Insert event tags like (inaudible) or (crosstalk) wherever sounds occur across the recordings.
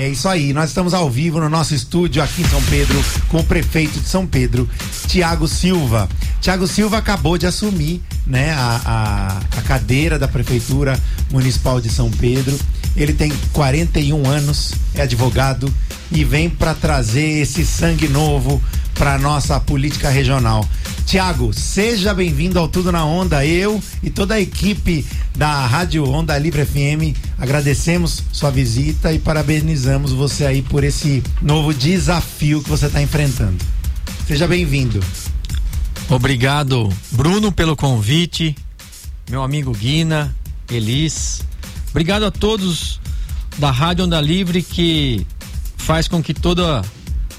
É isso aí, nós estamos ao vivo no nosso estúdio aqui em São Pedro com o prefeito de São Pedro, Tiago Silva. Tiago Silva acabou de assumir né, a, a, a, cadeira da Prefeitura Municipal de São Pedro. Ele tem 41 anos, é advogado e vem para trazer esse sangue novo para nossa política regional. Tiago, seja bem-vindo ao Tudo na Onda. Eu e toda a equipe da Rádio Onda Livre FM agradecemos sua visita e parabenizamos você aí por esse novo desafio que você está enfrentando. Seja bem-vindo. Obrigado, Bruno, pelo convite. Meu amigo Guina, Elis. Obrigado a todos da Rádio Onda Livre que faz com que toda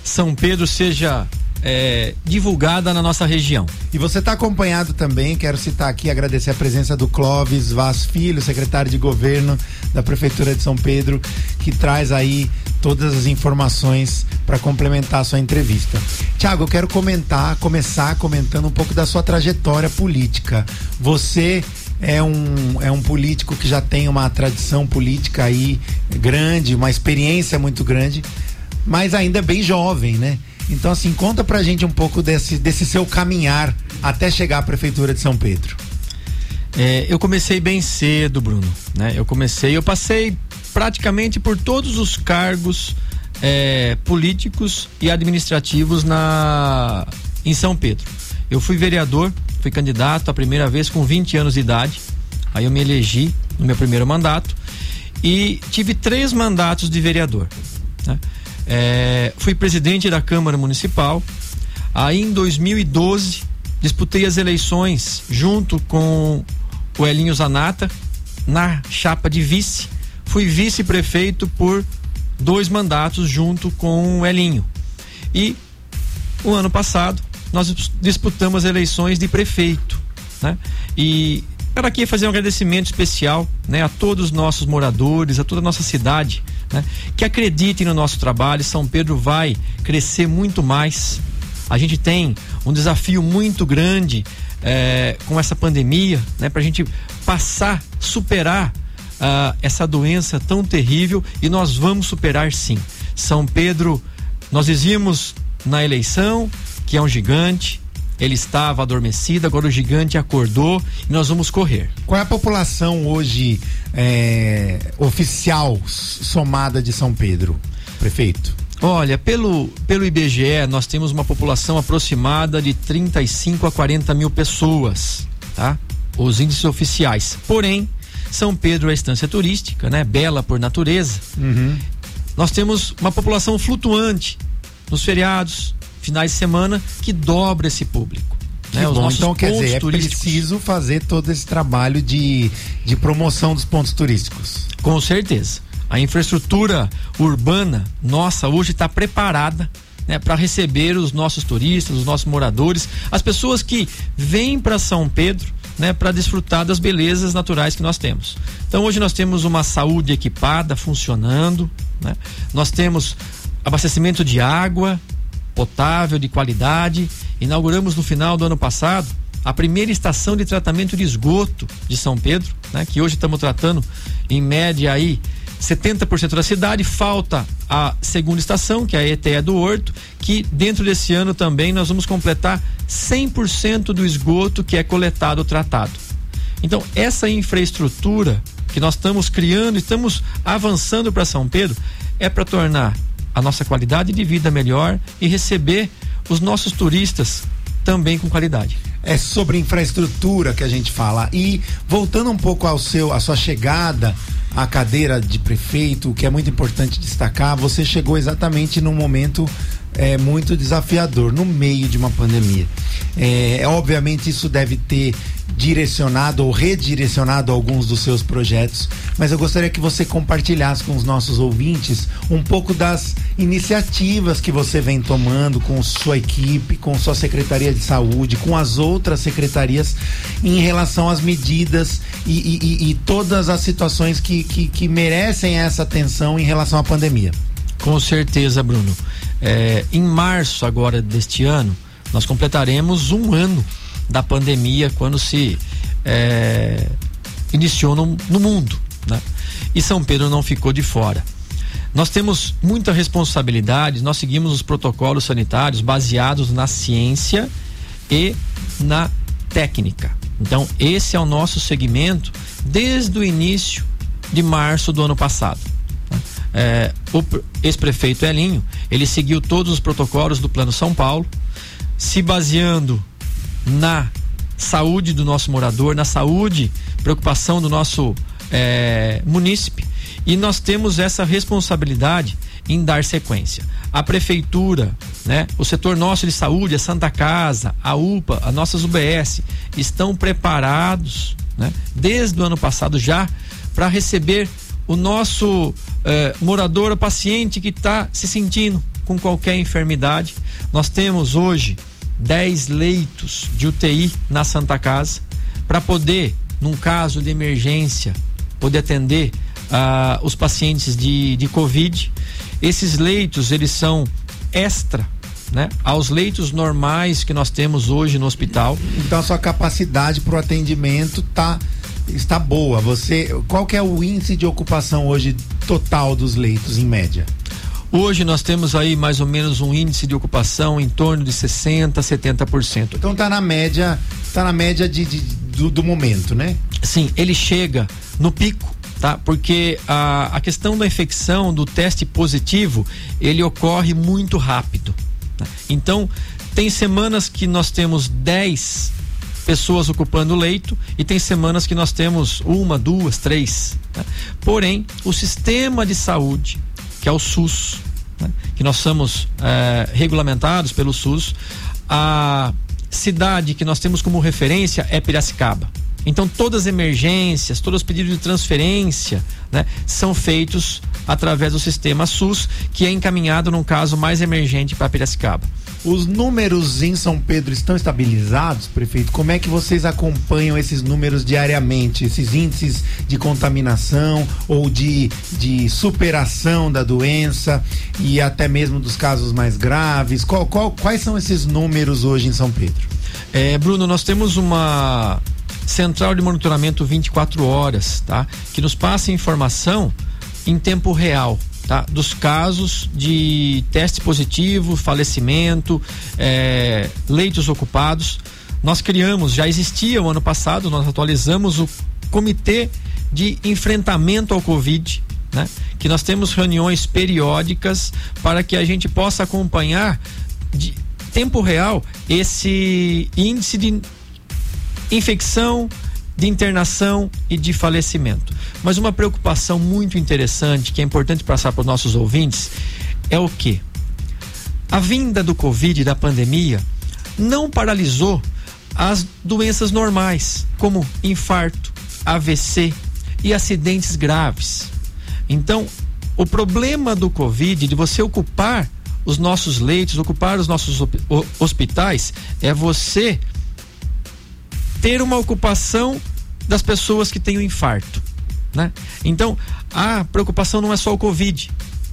São Pedro seja é, divulgada na nossa região. E você está acompanhado também, quero citar aqui, agradecer a presença do Clóvis Vaz Filho, secretário de governo da Prefeitura de São Pedro, que traz aí todas as informações para complementar a sua entrevista. Tiago, eu quero comentar, começar comentando um pouco da sua trajetória política. Você é um, é um político que já tem uma tradição política aí grande, uma experiência muito grande, mas ainda é bem jovem, né? Então, assim, conta pra gente um pouco desse, desse seu caminhar até chegar à Prefeitura de São Pedro. É, eu comecei bem cedo, Bruno. Né? Eu comecei, eu passei praticamente por todos os cargos é, políticos e administrativos na em São Pedro. Eu fui vereador, fui candidato a primeira vez com 20 anos de idade. Aí eu me elegi no meu primeiro mandato e tive três mandatos de vereador. Né? É, fui presidente da Câmara Municipal. Aí em 2012 disputei as eleições junto com o Elinho Zanata na chapa de vice. Fui vice-prefeito por dois mandatos junto com o Elinho. E o ano passado nós disputamos as eleições de prefeito, né? E Quero aqui fazer um agradecimento especial né, a todos os nossos moradores, a toda a nossa cidade, né, que acreditem no nosso trabalho. São Pedro vai crescer muito mais. A gente tem um desafio muito grande é, com essa pandemia, né, para a gente passar, superar uh, essa doença tão terrível e nós vamos superar sim. São Pedro, nós dizíamos na eleição que é um gigante, ele estava adormecido, agora o gigante acordou e nós vamos correr. Qual é a população hoje é, oficial somada de São Pedro, prefeito? Olha, pelo, pelo IBGE, nós temos uma população aproximada de 35 a 40 mil pessoas, tá? Os índices oficiais. Porém, São Pedro é estância turística, né? Bela por natureza. Uhum. Nós temos uma população flutuante nos feriados, finais de semana que dobra esse público. Né? Bom, então quer dizer, é preciso fazer todo esse trabalho de, de promoção dos pontos turísticos. Com certeza. A infraestrutura urbana nossa hoje está preparada né, para receber os nossos turistas, os nossos moradores, as pessoas que vêm para São Pedro né, para desfrutar das belezas naturais que nós temos. Então hoje nós temos uma saúde equipada, funcionando, né? nós temos abastecimento de água, potável, de qualidade. Inauguramos no final do ano passado a primeira estação de tratamento de esgoto de São Pedro, né, que hoje estamos tratando em média aí 70% da cidade, falta a segunda estação, que é a ETE do Horto, que dentro desse ano também nós vamos completar 100% do esgoto que é coletado tratado. Então, essa infraestrutura que nós estamos criando, estamos avançando para São Pedro, é para tornar a nossa qualidade de vida melhor e receber os nossos turistas também com qualidade. É sobre infraestrutura que a gente fala. E voltando um pouco ao seu, à sua chegada à cadeira de prefeito, o que é muito importante destacar, você chegou exatamente num momento é, muito desafiador, no meio de uma pandemia. É, obviamente isso deve ter direcionado ou redirecionado alguns dos seus projetos, mas eu gostaria que você compartilhasse com os nossos ouvintes um pouco das iniciativas que você vem tomando com sua equipe, com sua Secretaria de Saúde, com as outras secretarias em relação às medidas e, e, e todas as situações que, que, que merecem essa atenção em relação à pandemia. Com certeza, Bruno. É, em março agora deste ano, nós completaremos um ano da pandemia quando se é, iniciou no, no mundo. Né? E São Pedro não ficou de fora. Nós temos muita responsabilidade, nós seguimos os protocolos sanitários baseados na ciência e na técnica. Então, esse é o nosso segmento desde o início de março do ano passado. É, o ex-prefeito Elinho, ele seguiu todos os protocolos do Plano São Paulo, se baseando na saúde do nosso morador, na saúde, preocupação do nosso é, munícipe. E nós temos essa responsabilidade em dar sequência. A prefeitura, né, o setor nosso de saúde, a Santa Casa, a UPA, as nossas UBS estão preparados, né, desde o ano passado já para receber o nosso eh, morador, o paciente que está se sentindo com qualquer enfermidade. Nós temos hoje 10 leitos de UTI na Santa Casa para poder, num caso de emergência, poder atender uh, os pacientes de, de Covid. Esses leitos, eles são extra né, aos leitos normais que nós temos hoje no hospital. Então a sua capacidade para o atendimento tá está boa. Você, qual que é o índice de ocupação hoje total dos leitos em média? Hoje nós temos aí mais ou menos um índice de ocupação em torno de 60, 70%. Então tá na média, tá na média de, de do, do momento, né? Sim, ele chega no pico tá? Porque a, a questão da infecção, do teste positivo, ele ocorre muito rápido. Tá? Então, tem semanas que nós temos 10 pessoas ocupando leito e tem semanas que nós temos uma, duas, três. Tá? Porém, o sistema de saúde, que é o SUS, né? que nós somos é, regulamentados pelo SUS, a cidade que nós temos como referência é Piracicaba. Então todas as emergências, todos os pedidos de transferência, né, são feitos através do sistema SUS, que é encaminhado num caso mais emergente para Piracicaba. Os números em São Pedro estão estabilizados, prefeito? Como é que vocês acompanham esses números diariamente, esses índices de contaminação ou de, de superação da doença e até mesmo dos casos mais graves? Qual, qual, quais são esses números hoje em São Pedro? É, Bruno, nós temos uma central de monitoramento 24 horas, tá? Que nos passa informação em tempo real, tá? Dos casos de teste positivo, falecimento, é, leitos ocupados. Nós criamos, já existia o ano passado, nós atualizamos o comitê de enfrentamento ao Covid, né? Que nós temos reuniões periódicas para que a gente possa acompanhar de tempo real esse índice de infecção, de internação e de falecimento. Mas uma preocupação muito interessante que é importante passar para os nossos ouvintes é o que? A vinda do Covid, da pandemia, não paralisou as doenças normais, como infarto, AVC e acidentes graves. Então, o problema do Covid, de você ocupar os nossos leitos, ocupar os nossos hospitais, é você ter uma ocupação das pessoas que têm o infarto. Né? Então, a preocupação não é só o Covid.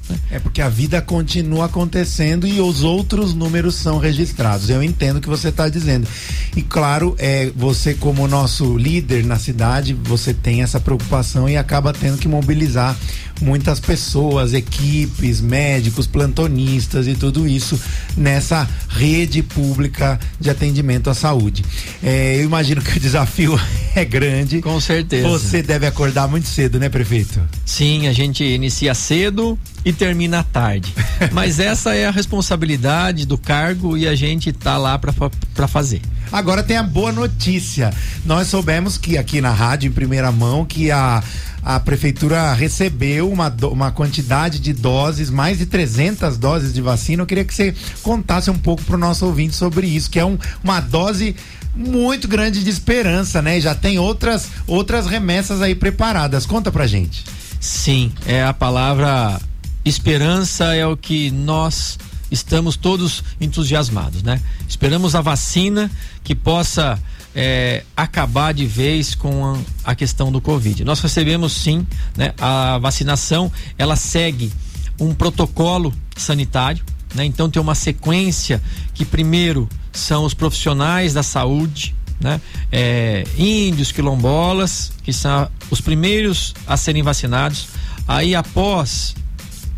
Né? É porque a vida continua acontecendo e os outros números são registrados. Eu entendo o que você está dizendo. E claro, é, você, como nosso líder na cidade, você tem essa preocupação e acaba tendo que mobilizar muitas pessoas, equipes, médicos, plantonistas e tudo isso nessa rede pública de atendimento à saúde. É, eu imagino que o desafio (laughs) é grande. Com certeza. Você deve acordar muito cedo, né, prefeito? Sim, a gente inicia cedo e termina tarde. (laughs) Mas essa é a responsabilidade do cargo e a gente tá lá para fazer. Agora tem a boa notícia. Nós soubemos que aqui na rádio, em primeira mão, que a a prefeitura recebeu uma, uma quantidade de doses, mais de 300 doses de vacina. Eu queria que você contasse um pouco para o nosso ouvinte sobre isso, que é um, uma dose muito grande de esperança, né? Já tem outras outras remessas aí preparadas. Conta pra gente. Sim, é a palavra esperança é o que nós estamos todos entusiasmados, né? Esperamos a vacina que possa é, acabar de vez com a, a, questão do Covid. Nós recebemos sim, né, a vacinação, ela segue um protocolo sanitário, né, então tem uma sequência que primeiro são os profissionais da saúde, né, é, índios, quilombolas, que são os primeiros a serem vacinados. Aí após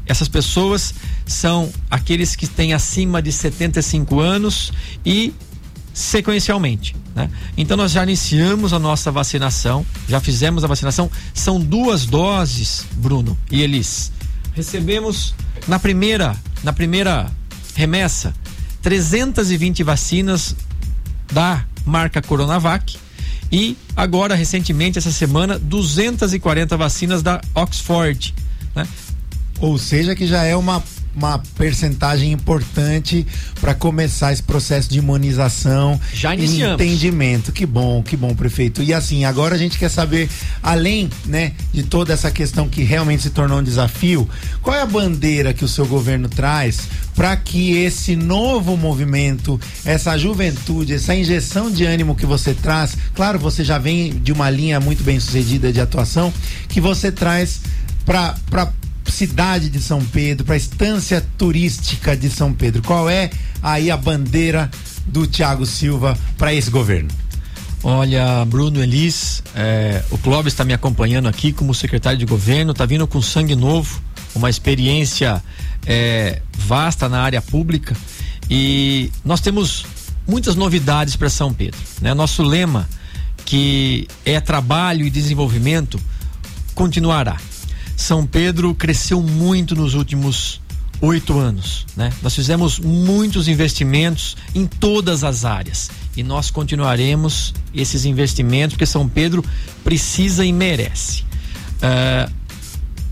Essas pessoas são aqueles que têm acima de 75 anos e sequencialmente. Né? Então nós já iniciamos a nossa vacinação, já fizemos a vacinação. São duas doses, Bruno e Elis. Recebemos na primeira, na primeira remessa 320 vacinas da marca Coronavac e agora recentemente essa semana 240 vacinas da Oxford. Né? Ou seja, que já é uma uma percentagem importante para começar esse processo de imunização Já iniciamos. entendimento. Que bom, que bom, prefeito. E assim, agora a gente quer saber, além, né, de toda essa questão que realmente se tornou um desafio, qual é a bandeira que o seu governo traz para que esse novo movimento, essa juventude, essa injeção de ânimo que você traz, claro, você já vem de uma linha muito bem sucedida de atuação, que você traz para cidade de São Pedro, para a estância turística de São Pedro? Qual é aí a bandeira do Tiago Silva para esse governo? Olha, Bruno Elis, é, o Clóvis está me acompanhando aqui como secretário de governo, está vindo com sangue novo, uma experiência é, vasta na área pública e nós temos muitas novidades para São Pedro. Né? Nosso lema, que é trabalho e desenvolvimento, continuará. São Pedro cresceu muito nos últimos oito anos, né? Nós fizemos muitos investimentos em todas as áreas e nós continuaremos esses investimentos porque São Pedro precisa e merece. Uh,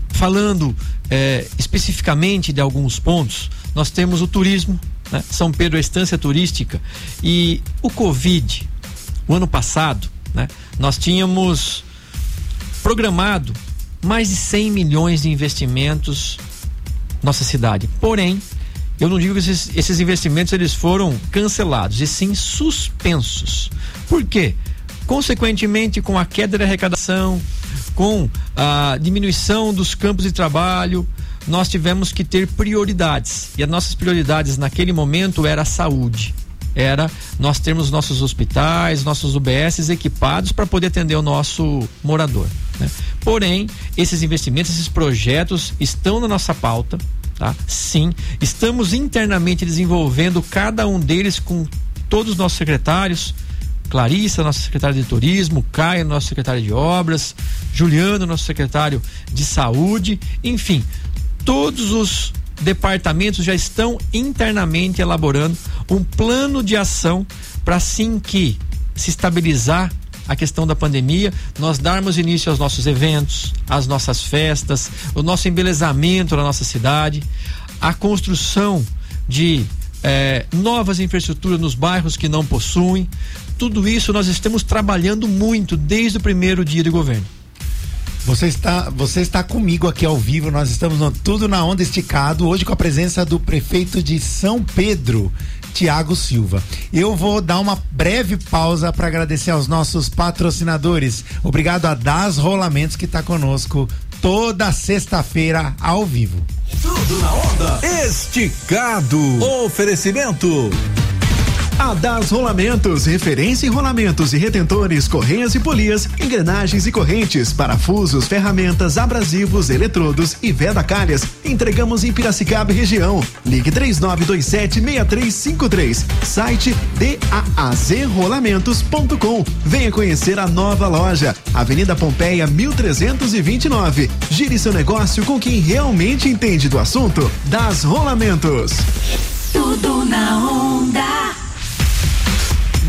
falando uh, especificamente de alguns pontos, nós temos o turismo, né? São Pedro é estância turística e o Covid, o ano passado, né? Nós tínhamos programado mais de 100 milhões de investimentos nossa cidade. Porém, eu não digo que esses, esses investimentos eles foram cancelados, e sim suspensos. Por quê? Consequentemente, com a queda da arrecadação, com a diminuição dos campos de trabalho, nós tivemos que ter prioridades. E as nossas prioridades naquele momento era a saúde. Era nós termos nossos hospitais, nossos UBSs equipados para poder atender o nosso morador. Né? Porém, esses investimentos, esses projetos estão na nossa pauta, tá? Sim, estamos internamente desenvolvendo cada um deles com todos os nossos secretários. Clarissa, nosso secretário de turismo, Caio, nosso secretário de obras, Juliano, nosso secretário de saúde, enfim, todos os departamentos já estão internamente elaborando um plano de ação para assim que se estabilizar a questão da pandemia, nós darmos início aos nossos eventos, às nossas festas, o nosso embelezamento na nossa cidade, a construção de eh, novas infraestruturas nos bairros que não possuem. Tudo isso nós estamos trabalhando muito desde o primeiro dia de governo. Você está, você está comigo aqui ao vivo, nós estamos no Tudo na Onda Esticado, hoje com a presença do prefeito de São Pedro, Tiago Silva. Eu vou dar uma breve pausa para agradecer aos nossos patrocinadores. Obrigado a Das Rolamentos que está conosco toda sexta-feira ao vivo. Tudo na Onda Esticado. Oferecimento. A Das Rolamentos, referência em rolamentos e retentores, correias e polias, engrenagens e correntes, parafusos, ferramentas, abrasivos, eletrodos e veda calhas. Entregamos em Piracicaba e região. Ligue 3927-6353. Site daazrolamentos.com. Venha conhecer a nova loja. Avenida Pompeia 1329. Gire seu negócio com quem realmente entende do assunto. Das Rolamentos. Tudo na onda.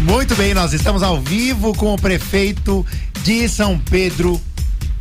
Muito bem, nós estamos ao vivo com o prefeito de São Pedro,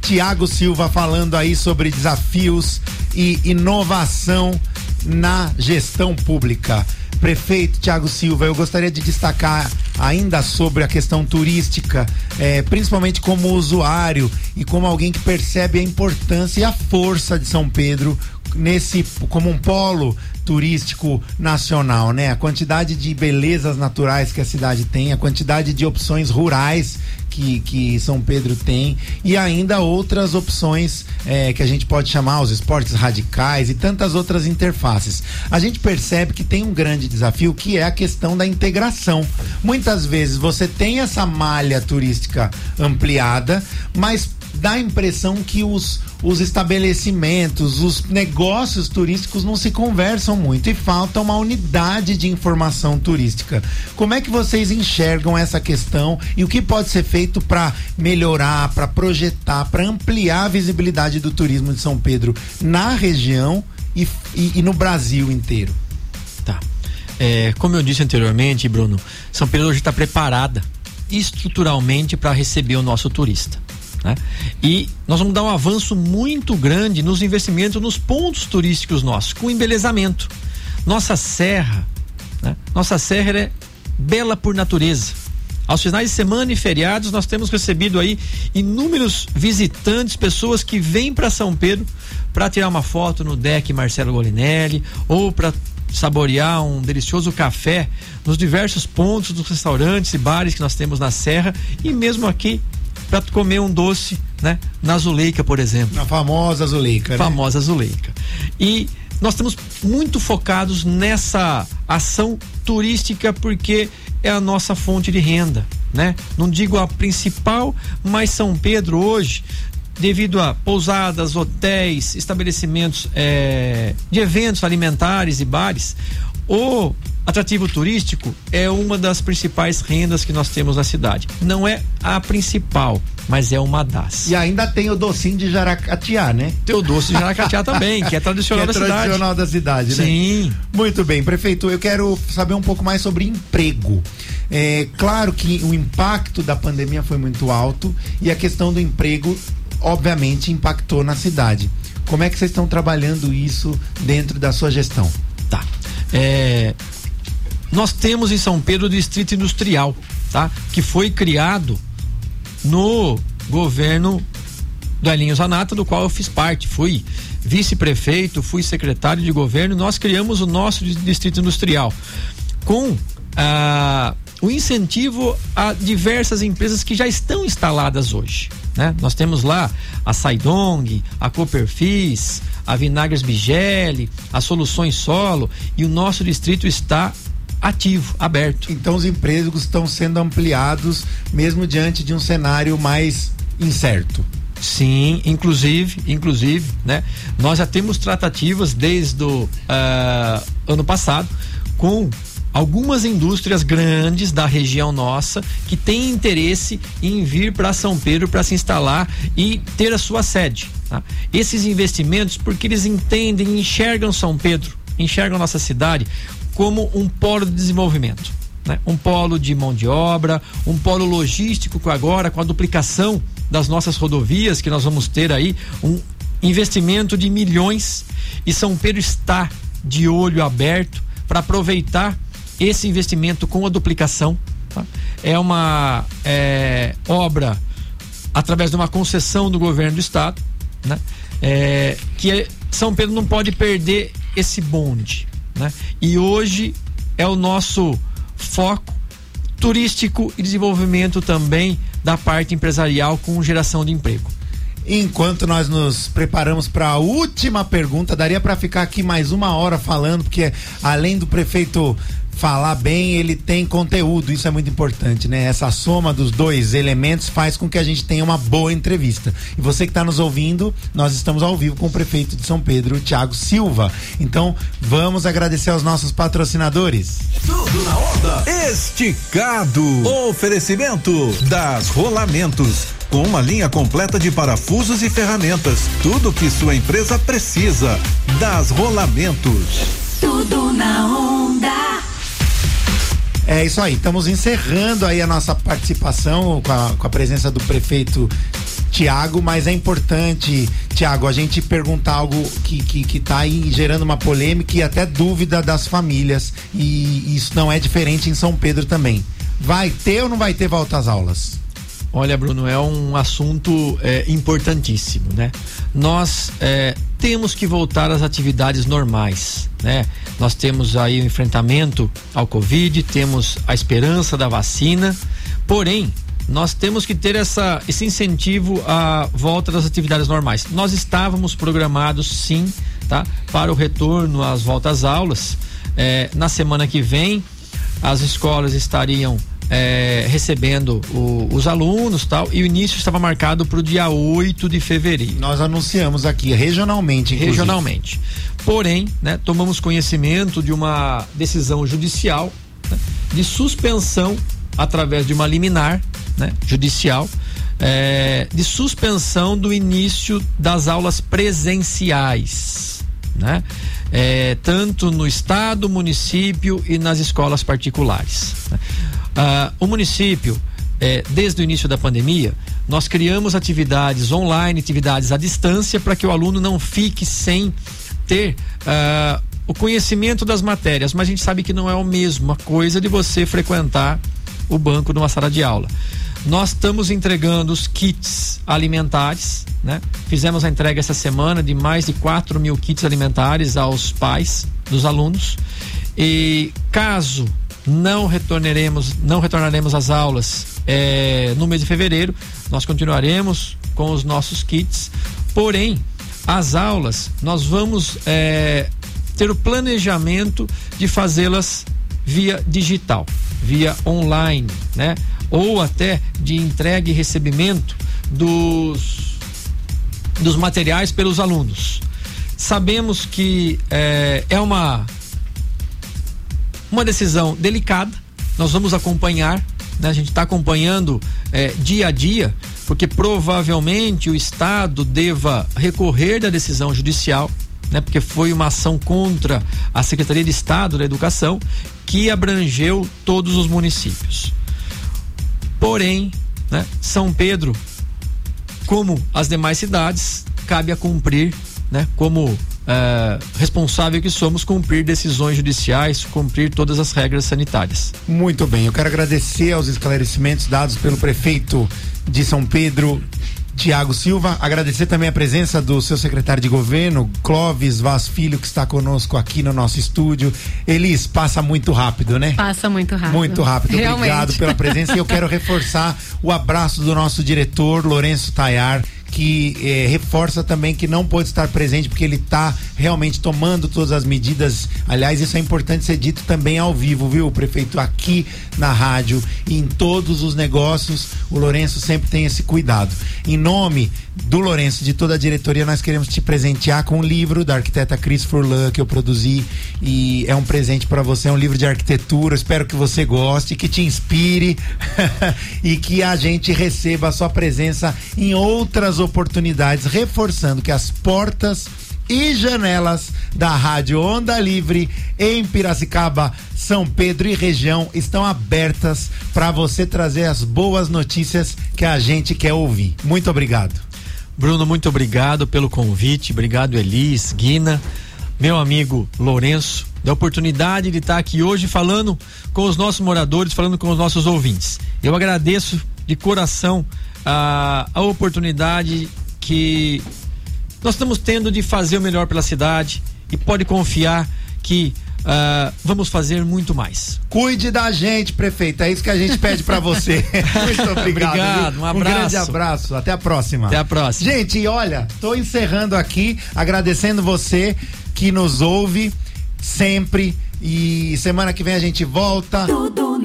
Tiago Silva, falando aí sobre desafios e inovação na gestão pública. Prefeito Tiago Silva, eu gostaria de destacar ainda sobre a questão turística, eh, principalmente como usuário e como alguém que percebe a importância e a força de São Pedro nesse como um polo turístico nacional, né? A quantidade de belezas naturais que a cidade tem, a quantidade de opções rurais que, que São Pedro tem e ainda outras opções é, que a gente pode chamar os esportes radicais e tantas outras interfaces. A gente percebe que tem um grande desafio que é a questão da integração. Muitas vezes você tem essa malha turística ampliada, mas dá a impressão que os, os estabelecimentos, os negócios turísticos não se conversam muito e falta uma unidade de informação turística. Como é que vocês enxergam essa questão e o que pode ser feito para melhorar, para projetar, para ampliar a visibilidade do turismo de São Pedro na região e, e, e no Brasil inteiro? Tá. É, como eu disse anteriormente, Bruno, São Pedro hoje está preparada estruturalmente para receber o nosso turista. Né? E nós vamos dar um avanço muito grande nos investimentos nos pontos turísticos nossos, com embelezamento. Nossa serra, né? nossa serra é bela por natureza. Aos finais de semana e feriados, nós temos recebido aí inúmeros visitantes, pessoas que vêm para São Pedro para tirar uma foto no deck Marcelo Golinelli ou para saborear um delicioso café nos diversos pontos dos restaurantes e bares que nós temos na Serra e mesmo aqui para comer um doce, né? Na Zuleika, por exemplo. Na famosa Zuleika, né? Famosa Zuleika. E nós estamos muito focados nessa ação turística porque é a nossa fonte de renda, né? Não digo a principal, mas São Pedro hoje devido a pousadas, hotéis, estabelecimentos é, de eventos alimentares e bares, o atrativo turístico é uma das principais rendas que nós temos na cidade. Não é a principal, mas é uma das. E ainda tem o docinho de Jaracatiá, né? Tem o doce de Jaracatiá também, que é tradicional que é da tradicional cidade. da cidade, né? Sim. Muito bem, prefeito, eu quero saber um pouco mais sobre emprego. É claro que o impacto da pandemia foi muito alto e a questão do emprego obviamente impactou na cidade. Como é que vocês estão trabalhando isso dentro da sua gestão? Tá. É, nós temos em São Pedro o Distrito Industrial, tá? Que foi criado no governo do Elinho Zanata, do qual eu fiz parte. Fui vice-prefeito, fui secretário de governo. Nós criamos o nosso Distrito Industrial com ah, o incentivo a diversas empresas que já estão instaladas hoje. Né? Nós temos lá a Saidong, a Cooperfis, a Vinagres Bigeli, a Soluções Solo e o nosso distrito está ativo, aberto. Então os empregos estão sendo ampliados mesmo diante de um cenário mais incerto. Sim, inclusive, inclusive, né? Nós já temos tratativas desde o uh, ano passado com algumas indústrias grandes da região nossa que têm interesse em vir para São Pedro para se instalar e ter a sua sede. Tá? Esses investimentos, porque eles entendem, enxergam São Pedro, enxergam nossa cidade como um polo de desenvolvimento. Né? Um polo de mão de obra, um polo logístico agora, com a duplicação das nossas rodovias, que nós vamos ter aí um investimento de milhões e São Pedro está de olho aberto para aproveitar esse investimento com a duplicação. Tá? É uma é, obra através de uma concessão do governo do estado, né? É, que é, São Pedro não pode perder esse bonde, né? E hoje é o nosso foco turístico e desenvolvimento também da parte empresarial com geração de emprego. Enquanto nós nos preparamos para a última pergunta, daria para ficar aqui mais uma hora falando, porque além do prefeito falar bem, ele tem conteúdo, isso é muito importante, né? Essa soma dos dois elementos faz com que a gente tenha uma boa entrevista. E você que está nos ouvindo, nós estamos ao vivo com o prefeito de São Pedro, Tiago Silva. Então, vamos agradecer aos nossos patrocinadores. Tudo na onda. Esticado. Oferecimento das Rolamentos com uma linha completa de parafusos e ferramentas. Tudo que sua empresa precisa. Das Rolamentos. Tudo na onda. É isso aí, estamos encerrando aí a nossa participação com a, com a presença do prefeito Tiago, mas é importante, Tiago, a gente perguntar algo que, que, que tá aí gerando uma polêmica e até dúvida das famílias. E isso não é diferente em São Pedro também. Vai ter ou não vai ter volta às aulas? Olha, Bruno, é um assunto é, importantíssimo, né? Nós é, temos que voltar às atividades normais, né? Nós temos aí o enfrentamento ao Covid, temos a esperança da vacina, porém, nós temos que ter essa, esse incentivo à volta das atividades normais. Nós estávamos programados, sim, tá? Para o retorno às voltas às aulas. É, na semana que vem, as escolas estariam é, recebendo o, os alunos tal, e o início estava marcado para o dia 8 de fevereiro. Nós anunciamos aqui regionalmente. Inclusive. Regionalmente. Porém, né, tomamos conhecimento de uma decisão judicial né, de suspensão através de uma liminar né, judicial é, de suspensão do início das aulas presenciais, né? É, tanto no estado, município e nas escolas particulares. Né? Ah, o município, é, desde o início da pandemia, nós criamos atividades online, atividades à distância, para que o aluno não fique sem ter ah, o conhecimento das matérias, mas a gente sabe que não é a mesma coisa de você frequentar o banco numa sala de aula. Nós estamos entregando os kits alimentares, né? Fizemos a entrega essa semana de mais de 4 mil kits alimentares aos pais dos alunos. E caso não retornaremos, não retornaremos às aulas é, no mês de fevereiro, nós continuaremos com os nossos kits. Porém, as aulas nós vamos é, ter o planejamento de fazê-las via digital, via online, né? ou até de entrega e recebimento dos, dos materiais pelos alunos. Sabemos que é, é uma, uma decisão delicada, nós vamos acompanhar, né? a gente está acompanhando é, dia a dia, porque provavelmente o Estado deva recorrer da decisão judicial. Né, porque foi uma ação contra a Secretaria de Estado da Educação que abrangeu todos os municípios. Porém, né, São Pedro, como as demais cidades, cabe a cumprir, né, como é, responsável que somos, cumprir decisões judiciais, cumprir todas as regras sanitárias. Muito bem, eu quero agradecer aos esclarecimentos dados pelo prefeito de São Pedro, Tiago Silva. Agradecer também a presença do seu secretário de governo, Clóvis Vaz Filho, que está conosco aqui no nosso estúdio. Elis, passa muito rápido, né? Passa muito rápido. Muito rápido. Realmente. Obrigado pela presença e eu quero (laughs) reforçar o abraço do nosso diretor, Lourenço Tayar que eh, reforça também que não pode estar presente porque ele está realmente tomando todas as medidas. Aliás, isso é importante ser dito também ao vivo, viu, prefeito? Aqui na rádio e em todos os negócios, o Lourenço sempre tem esse cuidado. Em nome do Lourenço, de toda a diretoria, nós queremos te presentear com um livro da arquiteta Cris Furlan que eu produzi e é um presente para você, é um livro de arquitetura. Espero que você goste, que te inspire (laughs) e que a gente receba a sua presença em outras oportunidades, reforçando que as portas e janelas da Rádio Onda Livre em Piracicaba, São Pedro e região estão abertas para você trazer as boas notícias que a gente quer ouvir. Muito obrigado. Bruno, muito obrigado pelo convite. Obrigado, Elis, Guina, meu amigo Lourenço, da oportunidade de estar aqui hoje falando com os nossos moradores, falando com os nossos ouvintes. Eu agradeço de coração a, a oportunidade que nós estamos tendo de fazer o melhor pela cidade e pode confiar que Uh, vamos fazer muito mais. Cuide da gente, prefeito. É isso que a gente pede para você. (laughs) muito obrigado. obrigado um abraço. Um grande abraço. Até a próxima. Até a próxima. Gente, olha, tô encerrando aqui, agradecendo você que nos ouve sempre. E semana que vem a gente volta. Tudo